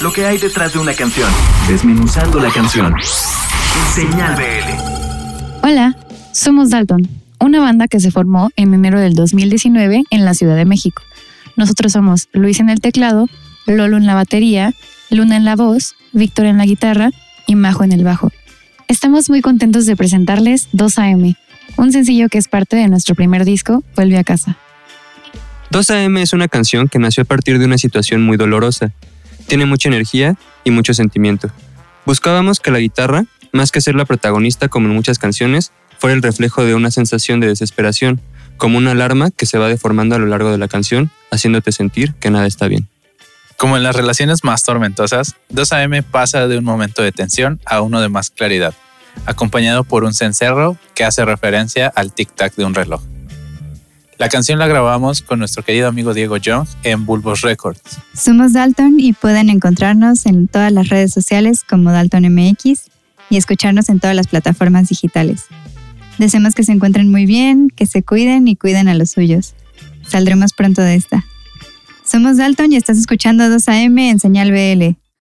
lo que hay detrás de una canción, desmenuzando la canción. Señal BL. Hola, somos Dalton, una banda que se formó en enero del 2019 en la Ciudad de México. Nosotros somos Luis en el teclado, Lolo en la batería, Luna en la voz, Víctor en la guitarra y Majo en el bajo. Estamos muy contentos de presentarles 2AM, un sencillo que es parte de nuestro primer disco, Vuelve a casa. 2AM es una canción que nació a partir de una situación muy dolorosa. Tiene mucha energía y mucho sentimiento. Buscábamos que la guitarra, más que ser la protagonista como en muchas canciones, fuera el reflejo de una sensación de desesperación, como una alarma que se va deformando a lo largo de la canción, haciéndote sentir que nada está bien. Como en las relaciones más tormentosas, 2AM pasa de un momento de tensión a uno de más claridad, acompañado por un cencerro que hace referencia al tic-tac de un reloj. La canción la grabamos con nuestro querido amigo Diego Young en Bulbos Records. Somos Dalton y pueden encontrarnos en todas las redes sociales como Dalton MX y escucharnos en todas las plataformas digitales. Deseamos que se encuentren muy bien, que se cuiden y cuiden a los suyos. Saldremos pronto de esta. Somos Dalton y estás escuchando 2AM en Señal BL.